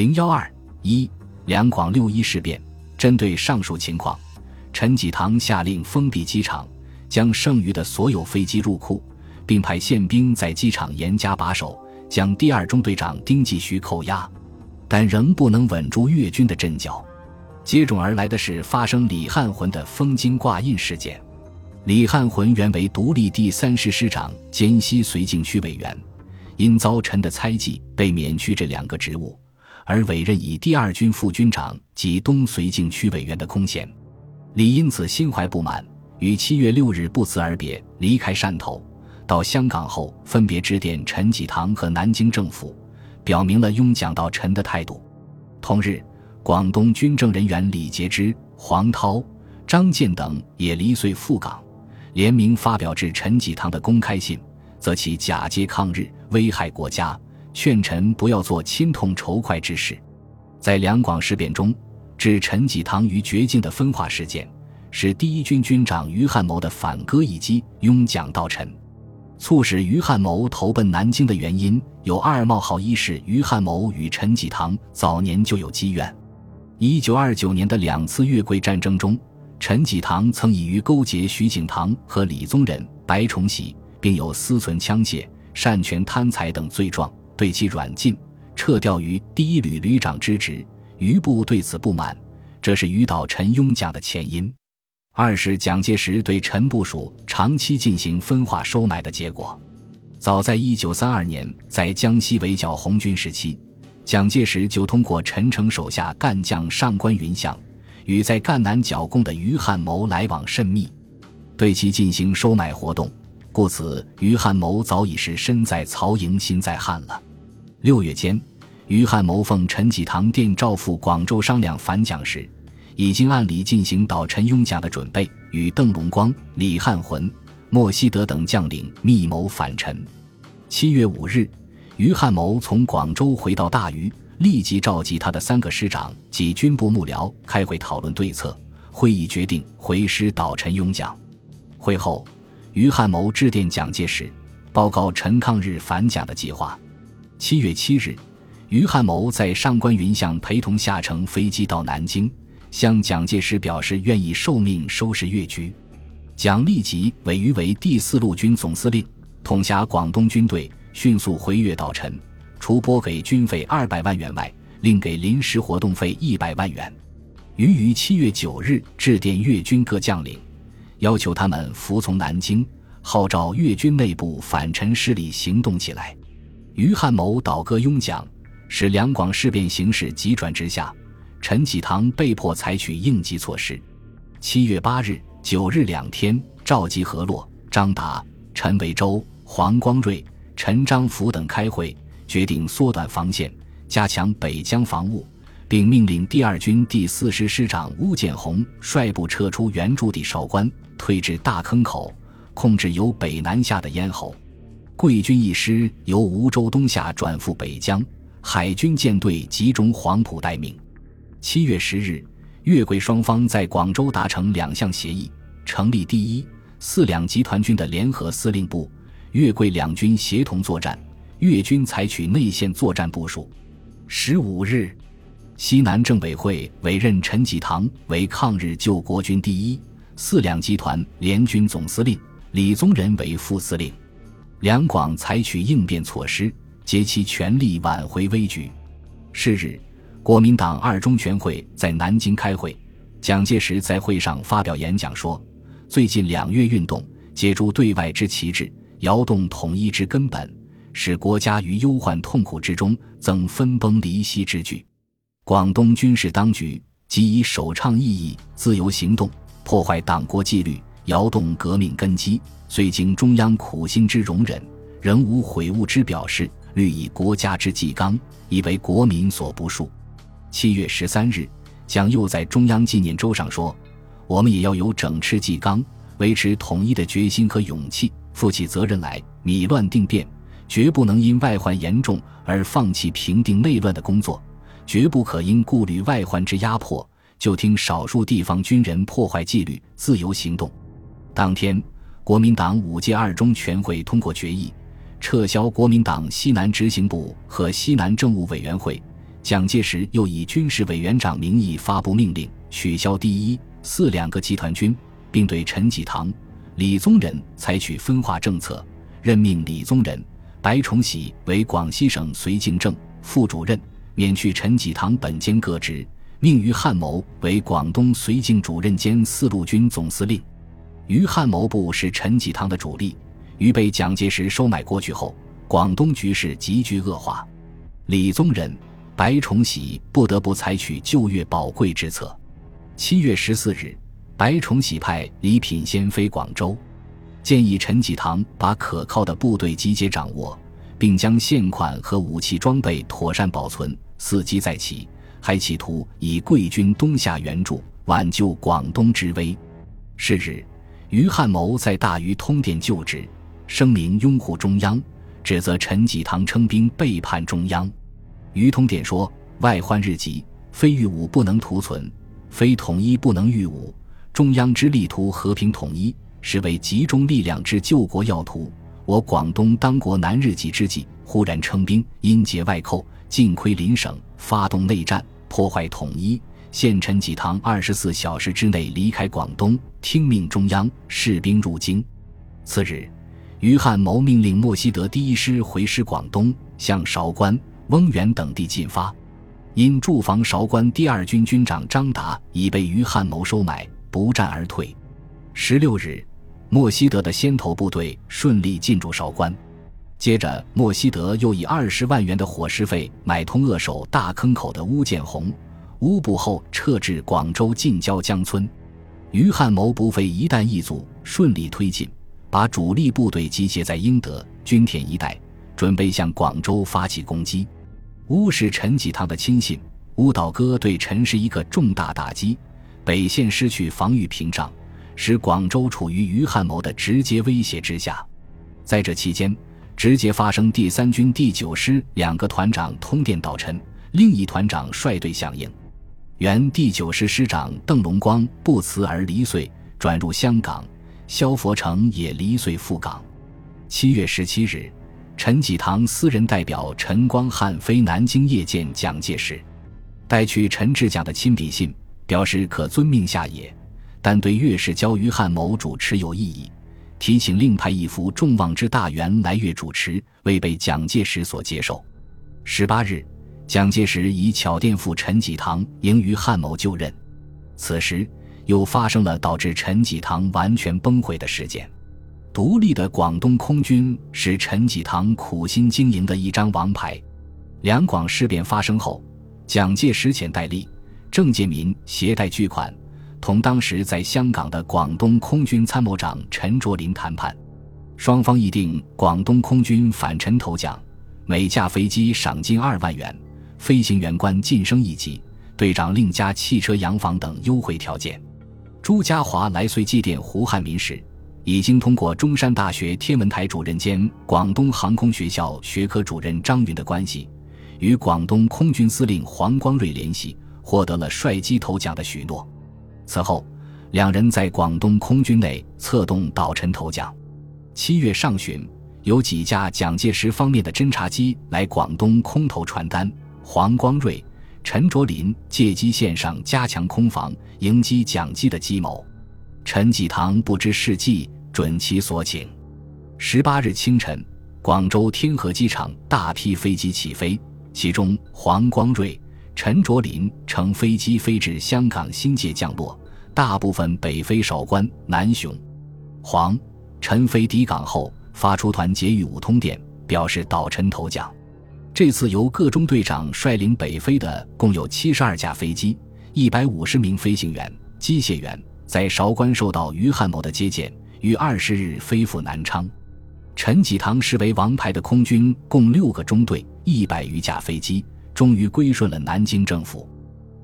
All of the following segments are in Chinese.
零幺二一两广六一事变，针对上述情况，陈济棠下令封闭机场，将剩余的所有飞机入库，并派宪兵在机场严加把守，将第二中队长丁继徐扣押，但仍不能稳住越军的阵脚。接踵而来的是发生李汉魂的封金挂印事件。李汉魂原为独立第三师师长兼西绥靖区委员，因遭陈的猜忌，被免去这两个职务。而委任以第二军副军长及东绥靖区委员的空闲，李因此心怀不满，于七月六日不辞而别，离开汕头，到香港后分别致电陈济棠和南京政府，表明了拥蒋到陈的态度。同日，广东军政人员李杰之、黄涛、张建等也离穗赴港，联名发表致陈济棠的公开信，则其假借抗日，危害国家。劝臣不要做亲痛仇快之事，在两广事变中，置陈济棠于绝境的分化事件，是第一军军长于汉谋的反戈一击，拥蒋到陈，促使于汉谋投奔南京的原因有二冒号：一是于汉谋与陈济棠早年就有积怨，一九二九年的两次越桂战争中，陈济棠曾以于勾结徐景堂和李宗仁、白崇禧，并有私存枪械、擅权贪财等罪状。对其软禁、撤调于第一旅旅长之职，余部对此不满，这是余岛陈拥蒋的前因。二是蒋介石对陈部署长期进行分化收买的结果。早在一九三二年，在江西围剿红军时期，蒋介石就通过陈诚手下干将上官云相，与在赣南剿共的余汉谋来往甚密，对其进行收买活动。故此，余汉谋早已是身在曹营心在汉了。六月间，于汉谋奉陈济棠电召赴广州商量反蒋时，已经按理进行倒陈拥蒋的准备，与邓龙光、李汉魂、莫希德等将领密谋反陈。七月五日，于汉谋从广州回到大余，立即召集他的三个师长及军部幕僚开会讨论对策。会议决定回师倒陈拥蒋。会后，于汉谋致电蒋介石，报告陈抗日反蒋的计划。七月七日，于汉谋在上官云相陪同下乘飞机到南京，向蒋介石表示愿意受命收拾越局。蒋立即委于为第四路军总司令，统辖广东军队，迅速回粤到陈，除拨给军费二百万元外，另给临时活动费一百万元。于于七月九日致电粤军各将领，要求他们服从南京，号召粤军内部反陈势力行动起来。于汉谋倒戈拥蒋，使两广事变形势急转直下。陈济棠被迫采取应急措施。七月八日、九日两天，召集何洛、张达、陈维洲、黄光瑞、陈章甫等开会，决定缩短防线，加强北疆防务，并命令第二军第四师师长邬建宏率部撤出原驻地韶关，退至大坑口，控制由北南下的咽喉。桂军一师由梧州东下转赴北疆，海军舰队集中黄埔待命。七月十日，粤桂双方在广州达成两项协议：成立第一、四两集团军的联合司令部，粤桂两军协同作战，粤军采取内线作战部署。十五日，西南政委会委任陈济棠为抗日救国军第一、四两集团联军总司令，李宗仁为副司令。两广采取应变措施，竭其全力挽回危局。是日，国民党二中全会在南京开会，蒋介石在会上发表演讲说：“最近两月运动，借助对外之旗帜，摇动统一之根本，使国家于忧患痛苦之中，增分崩离析之举。广东军事当局即以首倡异议、自由行动，破坏党国纪律，摇动革命根基。”虽经中央苦心之容忍，仍无悔悟之表示，虑以国家之纪纲，以为国民所不恕。七月十三日，蒋又在中央纪念周上说：“我们也要有整饬纪纲、维持统一的决心和勇气，负起责任来，米乱定变，绝不能因外患严重而放弃平定内乱的工作，绝不可因顾虑外患之压迫，就听少数地方军人破坏纪律、自由行动。”当天。国民党五届二中全会通过决议，撤销国民党西南执行部和西南政务委员会，蒋介石又以军事委员长名义发布命令，取消第一、四两个集团军，并对陈济棠、李宗仁采取分化政策，任命李宗仁、白崇禧为广西省绥靖政副主任，免去陈济棠本兼各职，命于汉谋为广东绥靖主任兼四路军总司令。于汉谋部是陈济棠的主力，于被蒋介石收买过去后，广东局势急剧恶化，李宗仁。白崇禧不得不采取救越宝贵之策。七月十四日，白崇禧派李品仙飞广州，建议陈济棠把可靠的部队集结掌握，并将现款和武器装备妥善保存，伺机再起。还企图以贵军东下援助，挽救广东之危。是日，于汉谋在大余通电就职，声明拥护中央，指责陈济棠称兵背叛中央。于通电说：“外患日急，非御武不能图存，非统一不能御武。中央之力图和平统一，是为集中力量之救国要图。我广东当国难日急之际，忽然称兵，因结外寇，尽窥邻省，发动内战，破坏统一。现陈济棠二十四小时之内离开广东，听命中央，士兵入京。次日，于汉谋命令莫希德第一师回师广东，向韶关。”翁源等地进发，因驻防韶关第二军军长张达已被于汉谋收买，不战而退。十六日，莫希德的先头部队顺利进驻韶关。接着，莫希德又以二十万元的伙食费买通扼守大坑口的邬建红、乌部后撤至广州近郊江村。余汉谋不费一弹一卒，顺利推进，把主力部队集结在英德、均田一带，准备向广州发起攻击。乌是陈济棠的亲信，乌倒戈对陈是一个重大打击，北线失去防御屏障，使广州处于余汉谋的直接威胁之下。在这期间，直接发生第三军第九师两个团长通电到陈，另一团长率队响应。原第九师师长邓龙光不辞而离遂，转入香港，萧佛成也离遂赴港。七月十七日。陈济棠私人代表陈光汉飞南京谒见蒋介石，带去陈志讲的亲笔信，表示可遵命下野，但对粤事交于汉谋主持有异议，提请另派一副众望之大员来粤主持，未被蒋介石所接受。十八日，蒋介石以巧垫付陈济棠迎于汉谋就任，此时又发生了导致陈济棠完全崩溃的事件。独立的广东空军是陈济棠苦心经营的一张王牌。两广事变发生后，蒋介石遣戴笠、郑介民携带巨款，同当时在香港的广东空军参谋长陈卓林谈判，双方议定广东空军反陈投蒋，每架飞机赏金二万元，飞行员官晋升一级，队长另加汽车洋房等优惠条件。朱家骅来穗祭奠胡汉民时。已经通过中山大学天文台主任兼广东航空学校学科主任张云的关系，与广东空军司令黄光瑞联系，获得了率机投奖的许诺。此后，两人在广东空军内策动导陈投蒋。七月上旬，有几架蒋介石方面的侦察机来广东空投传单，黄光瑞、陈卓林借机线上加强空防，迎击蒋机的计谋。陈济棠不知事迹，准其所请。十八日清晨，广州天河机场大批飞机起飞，其中黄光瑞、陈卓林乘飞机飞至香港新界降落，大部分北飞韶关、南雄。黄、陈飞抵港后，发出团结与武通电，表示导陈投降。这次由各中队长率领北飞的共有七十二架飞机，一百五十名飞行员、机械员。在韶关受到于汉谋的接见，于二十日飞赴南昌。陈济棠视为王牌的空军共六个中队，一百余架飞机，终于归顺了南京政府。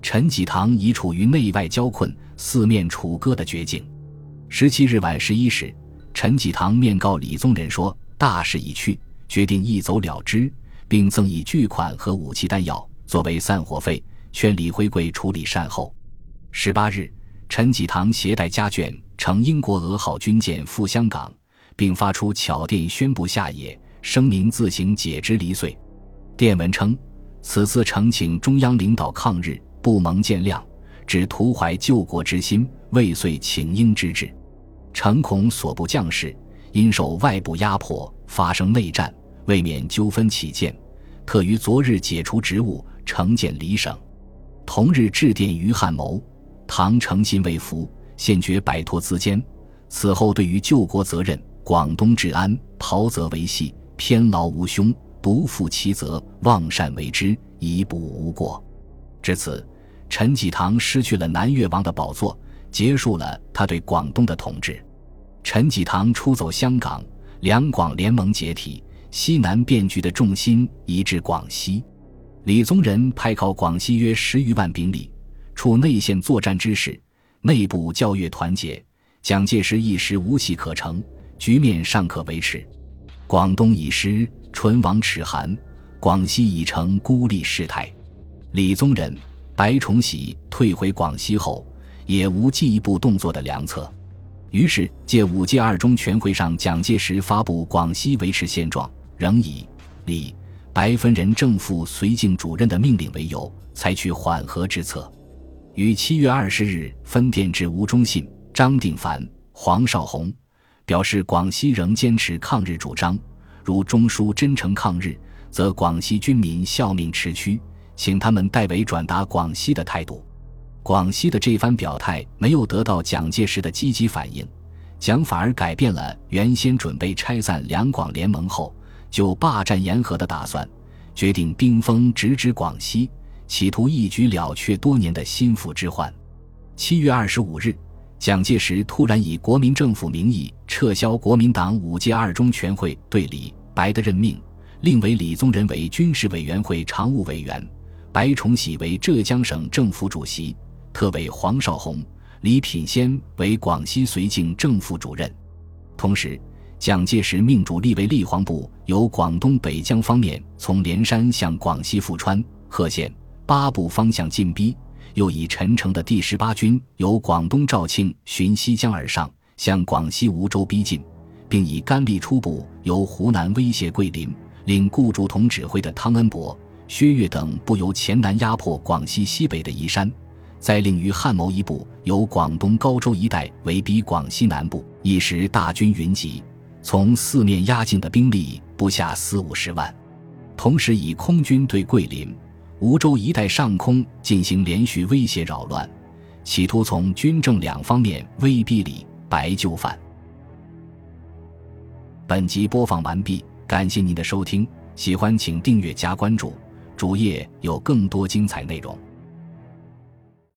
陈济棠已处于内外交困、四面楚歌的绝境。十七日晚十一时，陈济棠面告李宗仁说：“大势已去，决定一走了之，并赠以巨款和武器弹药作为散伙费，劝李辉贵处理善后。”十八日。陈济棠携带家眷乘英国俄号军舰赴香港，并发出巧电宣布下野，声明自行解职离穗。电文称：“此次呈请中央领导抗日，不蒙见谅，只图怀救国之心，未遂请缨之志。诚恐所部将士因受外部压迫，发生内战，未免纠纷起见，特于昨日解除职务，呈见离省。同日致电于汉谋，唐诚心未服，现决摆脱资监。此后对于救国责任，广东治安，袍泽为系，偏劳无凶。独负其责，妄善为之，一步无过。至此，陈济棠失去了南越王的宝座，结束了他对广东的统治。陈济棠出走香港，两广联盟解体，西南变局的重心移至广西。李宗仁派靠广西约十余万兵力，处内线作战之势，内部较越团结。蒋介石一时无戏可乘，局面尚可维持。广东已失。唇亡齿寒，广西已成孤立事态。李宗仁、白崇禧退回广西后，也无进一步动作的良策。于是，借五届二中全会上蒋介石发布广西维持现状，仍以李、白分人正副绥靖主任的命令为由，采取缓和之策。于七月二十日分电至吴忠信、张定凡、黄绍竑，表示广西仍坚持抗日主张。如中书真诚抗日，则广西军民效命持屈，请他们代为转达广西的态度。广西的这番表态没有得到蒋介石的积极反应，蒋反而改变了原先准备拆散两广联盟后就霸占沿河的打算，决定兵锋直指广西，企图一举了却多年的心腹之患。七月二十五日。蒋介石突然以国民政府名义撤销国民党五届二中全会对李白的任命，另为李宗仁为军事委员会常务委员，白崇禧为浙江省政府主席，特委黄绍竑、李品仙为广西绥靖政副主任。同时，蒋介石命主力为立煌部，由广东北江方面从连山向广西富川、贺县、八部方向进逼。又以陈诚的第十八军由广东肇庆循西江而上，向广西梧州逼近，并以甘立初部由湖南威胁桂林，令顾祝同指挥的汤恩伯、薛岳等部由黔南压迫广西西北的宜山，再令于汉谋一部由广东高州一带围逼广西南部，一时大军云集，从四面压境的兵力不下四五十万，同时以空军对桂林。梧州一带上空进行连续威胁扰乱，企图从军政两方面威逼李白就范。本集播放完毕，感谢您的收听，喜欢请订阅加关注，主页有更多精彩内容。